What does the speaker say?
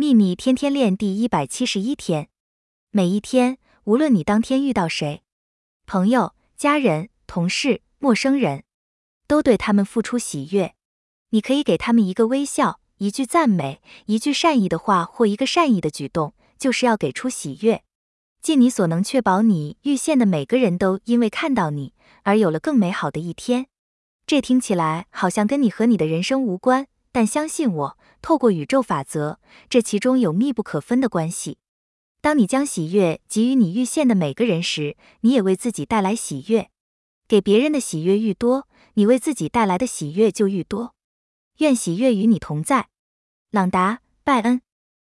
秘密天天练第一百七十一天，每一天，无论你当天遇到谁，朋友、家人、同事、陌生人，都对他们付出喜悦。你可以给他们一个微笑，一句赞美，一句善意的话，或一个善意的举动，就是要给出喜悦。尽你所能，确保你遇见的每个人都因为看到你而有了更美好的一天。这听起来好像跟你和你的人生无关，但相信我。透过宇宙法则，这其中有密不可分的关系。当你将喜悦给予你遇见的每个人时，你也为自己带来喜悦。给别人的喜悦愈多，你为自己带来的喜悦就愈多。愿喜悦与你同在，朗达·拜恩。